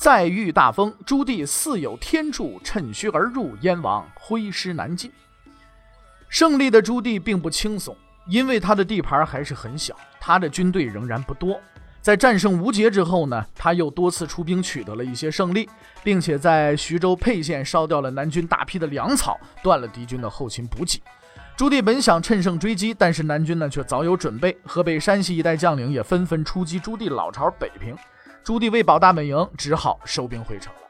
再遇大风，朱棣似有天助，趁虚而入，燕王挥师南进。胜利的朱棣并不轻松，因为他的地盘还是很小。他的军队仍然不多，在战胜吴杰之后呢，他又多次出兵取得了一些胜利，并且在徐州沛县烧掉了南军大批的粮草，断了敌军的后勤补给。朱棣本想趁胜追击，但是南军呢却早有准备，河北、山西一带将领也纷纷出击朱棣老巢北平。朱棣为保大本营，只好收兵回城了。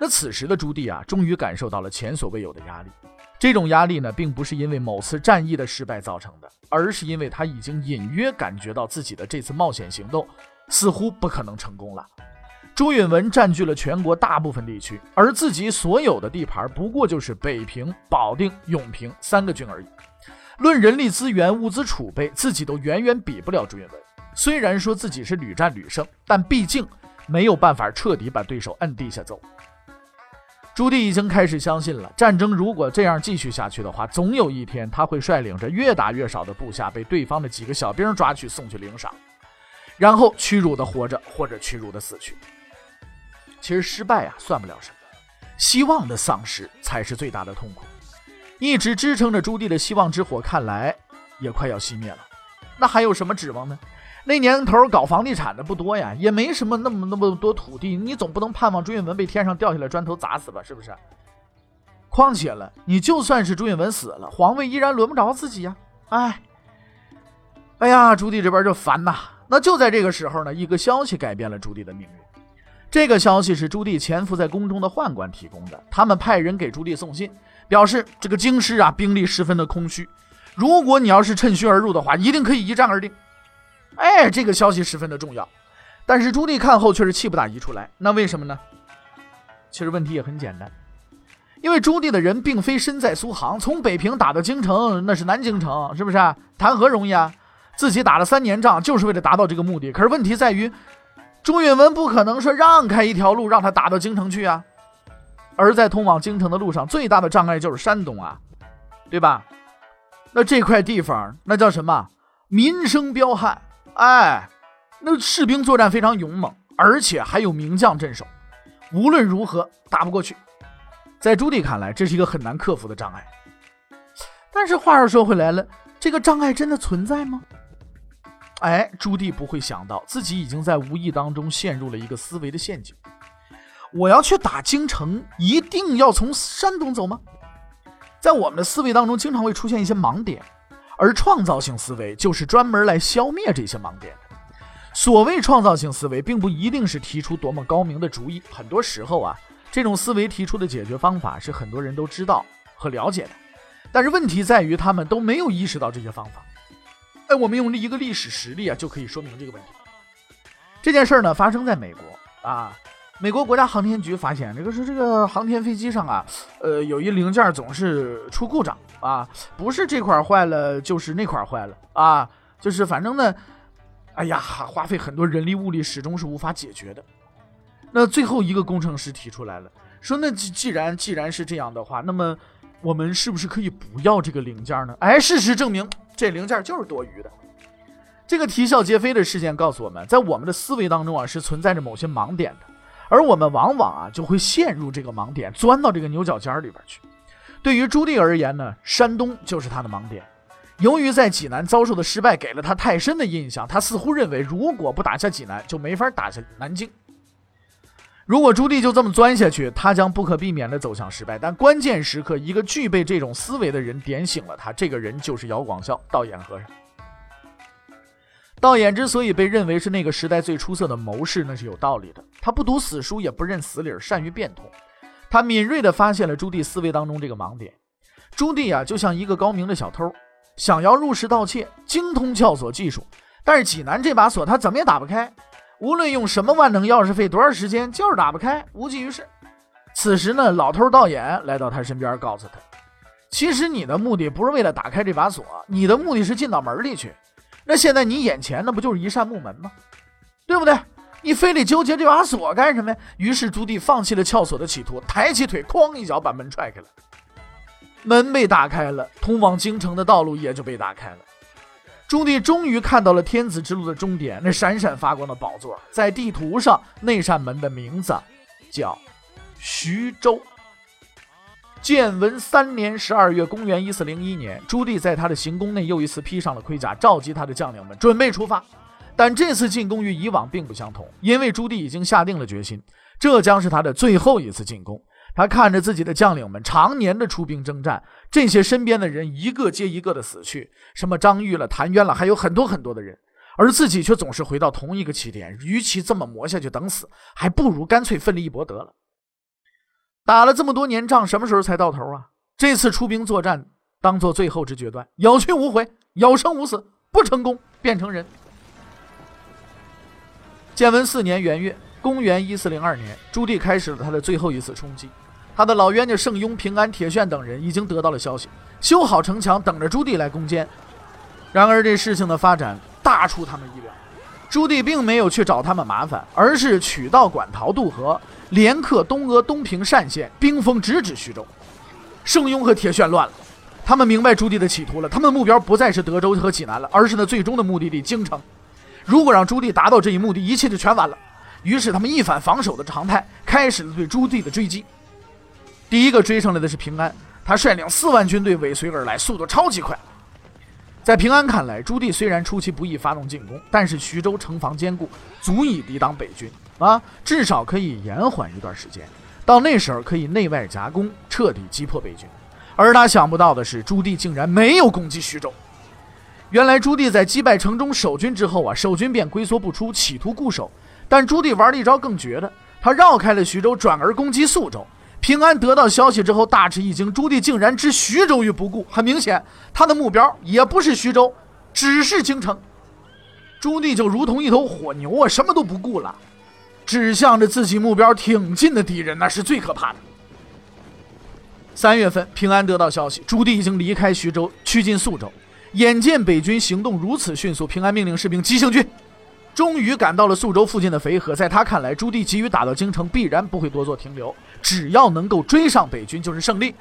那此时的朱棣啊，终于感受到了前所未有的压力。这种压力呢，并不是因为某次战役的失败造成的，而是因为他已经隐约感觉到自己的这次冒险行动似乎不可能成功了。朱允文占据了全国大部分地区，而自己所有的地盘不过就是北平、保定、永平三个郡而已。论人力资源、物资储备，自己都远远比不了朱允文。虽然说自己是屡战屡胜，但毕竟没有办法彻底把对手摁地下走。朱棣已经开始相信了，战争如果这样继续下去的话，总有一天他会率领着越打越少的部下被对方的几个小兵抓去送去领赏，然后屈辱的活着或者屈辱的死去。其实失败啊算不了什么，希望的丧失才是最大的痛苦。一直支撑着朱棣的希望之火，看来也快要熄灭了。那还有什么指望呢？那年头搞房地产的不多呀，也没什么那么那么多土地，你总不能盼望朱允文被天上掉下来砖头砸死吧？是不是？况且了，你就算是朱允文死了，皇位依然轮不着自己呀！哎，哎呀，朱棣这边就烦呐。那就在这个时候呢，一个消息改变了朱棣的命运。这个消息是朱棣潜伏在宫中的宦官提供的，他们派人给朱棣送信，表示这个京师啊兵力十分的空虚，如果你要是趁虚而入的话，一定可以一战而定。哎，这个消息十分的重要，但是朱棣看后却是气不打一处来。那为什么呢？其实问题也很简单，因为朱棣的人并非身在苏杭，从北平打到京城，那是南京城，是不是？谈何容易啊！自己打了三年仗，就是为了达到这个目的。可是问题在于，朱允文不可能说让开一条路让他打到京城去啊。而在通往京城的路上，最大的障碍就是山东啊，对吧？那这块地方，那叫什么？民生彪悍。哎，那士兵作战非常勇猛，而且还有名将镇守，无论如何打不过去。在朱棣看来，这是一个很难克服的障碍。但是话又说回来了，这个障碍真的存在吗？哎，朱棣不会想到自己已经在无意当中陷入了一个思维的陷阱。我要去打京城，一定要从山东走吗？在我们的思维当中，经常会出现一些盲点。而创造性思维就是专门来消灭这些盲点的。所谓创造性思维，并不一定是提出多么高明的主意，很多时候啊，这种思维提出的解决方法是很多人都知道和了解的，但是问题在于他们都没有意识到这些方法。哎，我们用一个历史实例啊，就可以说明这个问题。这件事儿呢，发生在美国啊。美国国家航天局发现，这个是这个航天飞机上啊，呃，有一零件总是出故障啊，不是这块坏了，就是那块坏了啊，就是反正呢，哎呀，花费很多人力物力，始终是无法解决的。那最后一个工程师提出来了，说那既既然既然是这样的话，那么我们是不是可以不要这个零件呢？哎，事实证明，这零件就是多余的。这个啼笑皆非的事件告诉我们，在我们的思维当中啊，是存在着某些盲点的。而我们往往啊就会陷入这个盲点，钻到这个牛角尖里边去。对于朱棣而言呢，山东就是他的盲点。由于在济南遭受的失败给了他太深的印象，他似乎认为如果不打下济南，就没法打下南京。如果朱棣就这么钻下去，他将不可避免地走向失败。但关键时刻，一个具备这种思维的人点醒了他，这个人就是姚广孝，道眼和尚。道衍之所以被认为是那个时代最出色的谋士，那是有道理的。他不读死书，也不认死理，善于变通。他敏锐地发现了朱棣思维当中这个盲点。朱棣啊，就像一个高明的小偷，想要入室盗窃，精通撬锁技术，但是济南这把锁他怎么也打不开。无论用什么万能钥匙费多少时间，就是打不开，无济于事。此时呢，老头道眼来到他身边，告诉他：“其实你的目的不是为了打开这把锁，你的目的是进到门里去。那现在你眼前那不就是一扇木门吗？对不对？你非得纠结这把锁干什么呀？”于是朱棣放弃了撬锁的企图，抬起腿，哐一脚把门踹开了。门被打开了，通往京城的道路也就被打开了。朱棣终于看到了天子之路的终点，那闪闪发光的宝座，在地图上那扇门的名字叫徐州。建文三年十二月，公元一四零一年，朱棣在他的行宫内又一次披上了盔甲，召集他的将领们，准备出发。但这次进攻与以往并不相同，因为朱棣已经下定了决心，这将是他的最后一次进攻。他看着自己的将领们常年的出兵征战，这些身边的人一个接一个的死去，什么张玉了、谭渊了，还有很多很多的人，而自己却总是回到同一个起点。与其这么磨下去等死，还不如干脆奋力一搏得了。打了这么多年仗，什么时候才到头啊？这次出兵作战，当做最后之决断，有去无回，有生无死，不成功变成人。建文四年元月，公元一四零二年，朱棣开始了他的最后一次冲击。他的老冤家盛庸、平安、铁铉等人已经得到了消息，修好城墙，等着朱棣来攻坚。然而，这事情的发展大出他们意料。朱棣并没有去找他们麻烦，而是取道馆陶渡河，连克东阿、东平、单县，兵锋直指徐州。盛庸和铁铉乱了，他们明白朱棣的企图了。他们目标不再是德州和济南了，而是那最终的目的地京城。如果让朱棣达到这一目的，一切就全完了。于是，他们一反防守的常态，开始了对朱棣的追击。第一个追上来的是平安，他率领四万军队尾随而来，速度超级快。在平安看来，朱棣虽然出其不意发动进攻，但是徐州城防坚固，足以抵挡北军啊，至少可以延缓一段时间。到那时候可以内外夹攻，彻底击破北军。而他想不到的是，朱棣竟然没有攻击徐州。原来朱棣在击败城中守军之后啊，守军便龟缩不出，企图固守。但朱棣玩了一招更绝的，他绕开了徐州，转而攻击宿州。平安得到消息之后大吃一惊，朱棣竟然置徐州于不顾。很明显，他的目标也不是徐州，只是京城。朱棣就如同一头火牛啊，什么都不顾了，指向着自己目标挺进的敌人，那是最可怕的。三月份，平安得到消息，朱棣已经离开徐州，趋近宿州。眼见北军行动如此迅速，平安命令士兵急行军。终于赶到了宿州附近的肥河，在他看来，朱棣急于打到京城，必然不会多做停留。只要能够追上北军，就是胜利。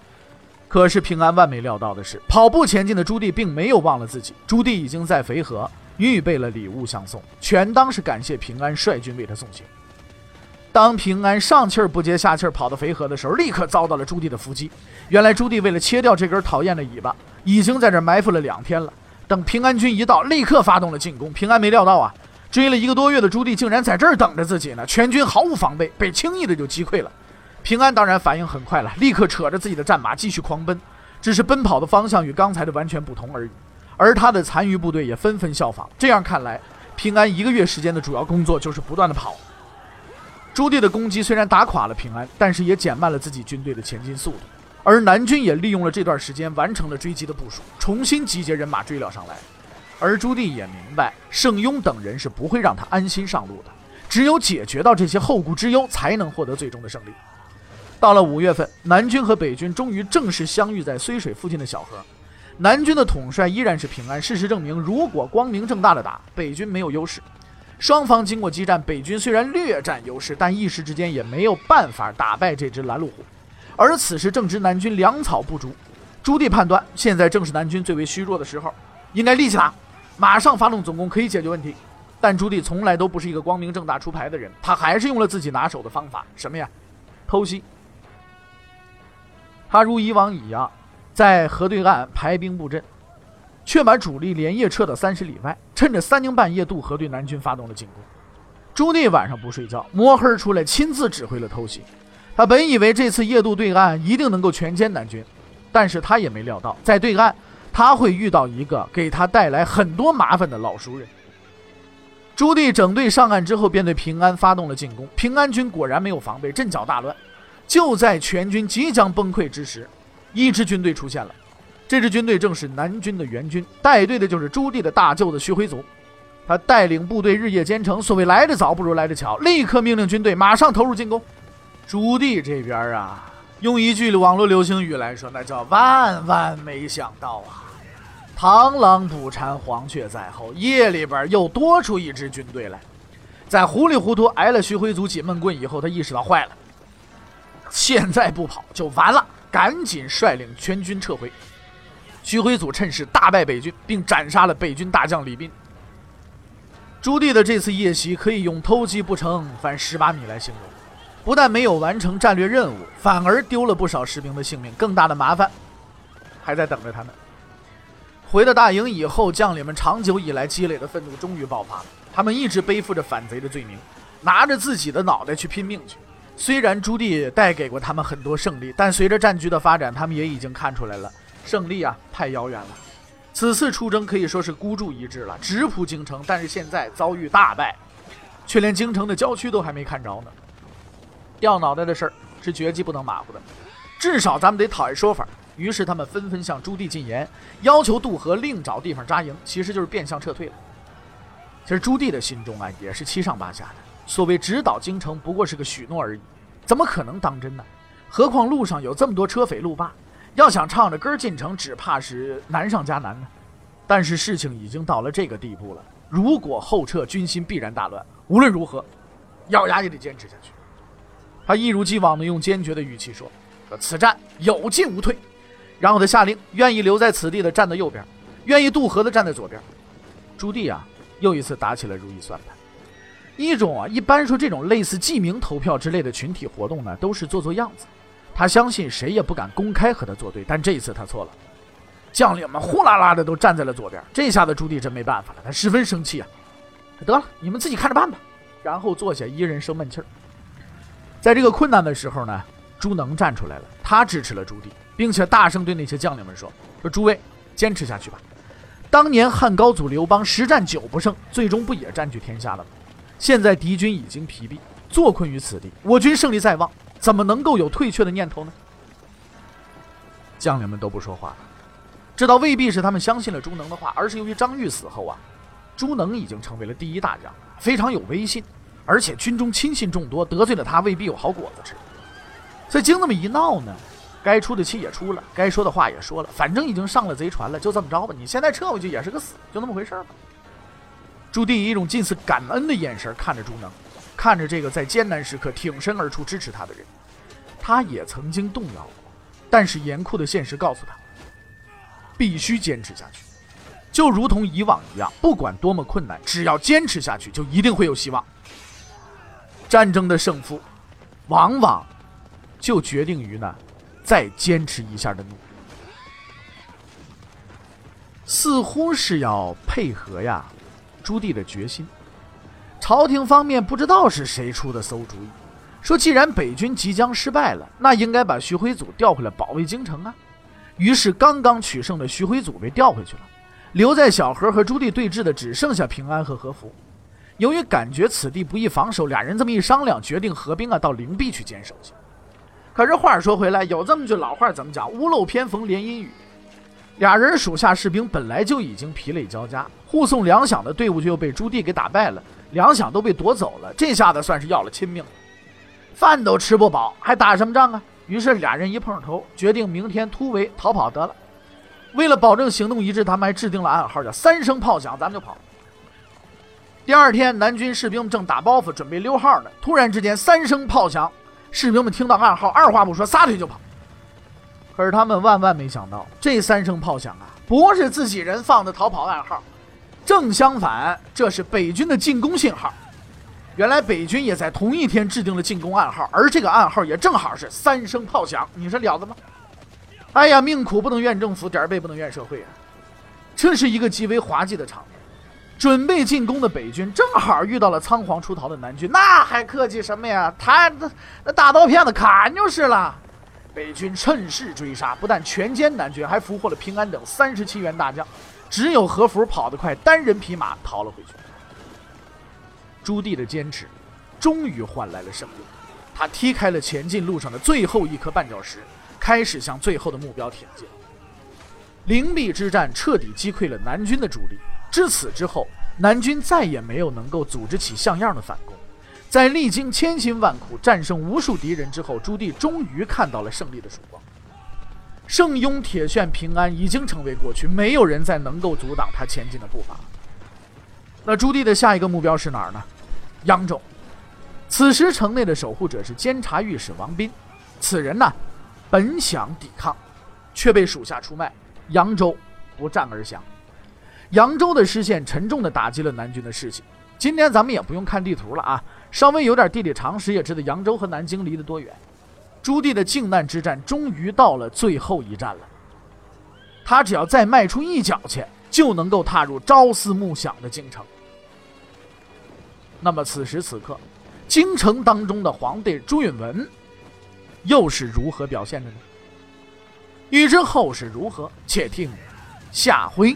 可是平安万没料到的是，跑步前进的朱棣并没有忘了自己。朱棣已经在肥河预备了礼物相送，全当是感谢平安率军为他送行。当平安上气儿不接下气儿跑到肥河的时候，立刻遭到了朱棣的伏击。原来朱棣为了切掉这根讨厌的尾巴，已经在这埋伏了两天了。等平安军一到，立刻发动了进攻。平安没料到啊。追了一个多月的朱棣竟然在这儿等着自己呢，全军毫无防备，被轻易的就击溃了。平安当然反应很快了，立刻扯着自己的战马继续狂奔，只是奔跑的方向与刚才的完全不同而已。而他的残余部队也纷纷效仿。这样看来，平安一个月时间的主要工作就是不断的跑。朱棣的攻击虽然打垮了平安，但是也减慢了自己军队的前进速度。而南军也利用了这段时间完成了追击的部署，重新集结人马追了上来。而朱棣也明白，盛庸等人是不会让他安心上路的。只有解决到这些后顾之忧，才能获得最终的胜利。到了五月份，南军和北军终于正式相遇在睢水附近的小河。南军的统帅依然是平安。事实证明，如果光明正大的打，北军没有优势。双方经过激战，北军虽然略占优势，但一时之间也没有办法打败这只拦路虎。而此时正值南军粮草不足，朱棣判断现在正是南军最为虚弱的时候，应该立即打。马上发动总攻可以解决问题，但朱棣从来都不是一个光明正大出牌的人，他还是用了自己拿手的方法，什么呀？偷袭。他如以往一样，在河对岸排兵布阵，却把主力连夜撤到三十里外，趁着三更半夜渡河对南军发动了进攻。朱棣晚上不睡觉，摸黑出来亲自指挥了偷袭。他本以为这次夜渡对岸一定能够全歼南军，但是他也没料到在对岸。他会遇到一个给他带来很多麻烦的老熟人。朱棣整队上岸之后，便对平安发动了进攻。平安军果然没有防备，阵脚大乱。就在全军即将崩溃之时，一支军队出现了。这支军队正是南军的援军，带队的就是朱棣的大舅子徐辉祖。他带领部队日夜兼程，所谓来得早不如来得巧，立刻命令军队马上投入进攻。朱棣这边啊，用一句网络流行语来说，那叫万万没想到啊！螳螂捕蝉，黄雀在后，夜里边又多出一支军队来。在糊里糊涂挨了徐辉祖几闷棍以后，他意识到坏了，现在不跑就完了，赶紧率领全军撤回。徐辉祖趁势大败北军，并斩杀了北军大将李斌。朱棣的这次夜袭可以用偷鸡不成反蚀把米来形容，不但没有完成战略任务，反而丢了不少士兵的性命，更大的麻烦还在等着他们。回到大营以后，将领们长久以来积累的愤怒终于爆发了。他们一直背负着反贼的罪名，拿着自己的脑袋去拼命去。虽然朱棣带给过他们很多胜利，但随着战局的发展，他们也已经看出来了，胜利啊太遥远了。此次出征可以说是孤注一掷了，直扑京城。但是现在遭遇大败，却连京城的郊区都还没看着呢。掉脑袋的事儿是绝技不能马虎的，至少咱们得讨一说法。于是他们纷纷向朱棣进言，要求渡河另找地方扎营，其实就是变相撤退了。其实朱棣的心中啊也是七上八下的，所谓直捣京城不过是个许诺而已，怎么可能当真呢？何况路上有这么多车匪路霸，要想唱着歌进城，只怕是难上加难呢。但是事情已经到了这个地步了，如果后撤，军心必然大乱。无论如何，咬牙也得坚持下去。他一如既往地用坚决的语气说：“说此战有进无退。”然后他下令，愿意留在此地的站在右边，愿意渡河的站在左边。朱棣啊，又一次打起了如意算盘。一种啊，一般说这种类似记名投票之类的群体活动呢，都是做做样子。他相信谁也不敢公开和他作对，但这一次他错了。将领们呼啦啦的都站在了左边，这下子朱棣真没办法了，他十分生气啊。得了，你们自己看着办吧。然后坐下，一人生闷气儿。在这个困难的时候呢，朱能站出来了，他支持了朱棣。并且大声对那些将领们说：“说诸位，坚持下去吧。当年汉高祖刘邦十战九不胜，最终不也占据天下了吗？现在敌军已经疲惫，坐困于此地，我军胜利在望，怎么能够有退却的念头呢？”将领们都不说话了，这倒未必是他们相信了朱能的话，而是由于张玉死后啊，朱能已经成为了第一大将，非常有威信，而且军中亲信众多，得罪了他未必有好果子吃。所以经那么一闹呢？该出的气也出了，该说的话也说了，反正已经上了贼船了，就这么着吧。你现在撤回去也是个死，就那么回事吧。朱棣以一种近似感恩的眼神看着朱能，看着这个在艰难时刻挺身而出支持他的人。他也曾经动摇过，但是严酷的现实告诉他，必须坚持下去。就如同以往一样，不管多么困难，只要坚持下去，就一定会有希望。战争的胜负，往往就决定于呢。再坚持一下的努力，似乎是要配合呀，朱棣的决心。朝廷方面不知道是谁出的馊主意，说既然北军即将失败了，那应该把徐辉祖调回来保卫京城啊。于是刚刚取胜的徐辉祖被调回去了，留在小河和朱棣对峙的只剩下平安和何福。由于感觉此地不易防守，俩人这么一商量，决定合兵啊，到灵璧去坚守去。可是话说回来，有这么句老话怎么讲？屋漏偏逢连阴雨。俩人属下士兵本来就已经疲累交加，护送粮饷的队伍就又被朱棣给打败了，粮饷都被夺走了，这下子算是要了亲命。饭都吃不饱，还打什么仗啊？于是俩人一碰头，决定明天突围逃跑得了。为了保证行动一致，他们还制定了暗号，叫三声炮响，咱们就跑。第二天，南军士兵正打包袱准备溜号呢，突然之间三声炮响。士兵们听到暗号，二话不说，撒腿就跑。可是他们万万没想到，这三声炮响啊，不是自己人放的逃跑暗号，正相反，这是北军的进攻信号。原来北军也在同一天制定了进攻暗号，而这个暗号也正好是三声炮响。你说了得吗？哎呀，命苦不能怨政府，点儿背不能怨社会啊！这是一个极为滑稽的场面。准备进攻的北军正好遇到了仓皇出逃的南军，那还客气什么呀？他那那大刀片子砍就是了。北军趁势追杀，不但全歼南军，还俘获了平安等三十七员大将。只有何福跑得快，单人匹马逃了回去。朱棣的坚持，终于换来了胜利。他踢开了前进路上的最后一颗绊脚石，开始向最后的目标挺进。灵璧之战彻底击溃了南军的主力。至此之后，南军再也没有能够组织起像样的反攻，在历经千辛万苦、战胜无数敌人之后，朱棣终于看到了胜利的曙光。圣雍铁券平安已经成为过去，没有人再能够阻挡他前进的步伐。那朱棣的下一个目标是哪儿呢？扬州。此时城内的守护者是监察御史王斌，此人呢，本想抵抗，却被属下出卖，扬州不战而降。扬州的失陷沉重地打击了南军的士气。今天咱们也不用看地图了啊，稍微有点地理常识也知道扬州和南京离得多远。朱棣的靖难之战终于到了最后一战了，他只要再迈出一脚去，就能够踏入朝思暮想的京城。那么此时此刻，京城当中的皇帝朱允文又是如何表现的呢？欲知后事如何，且听下回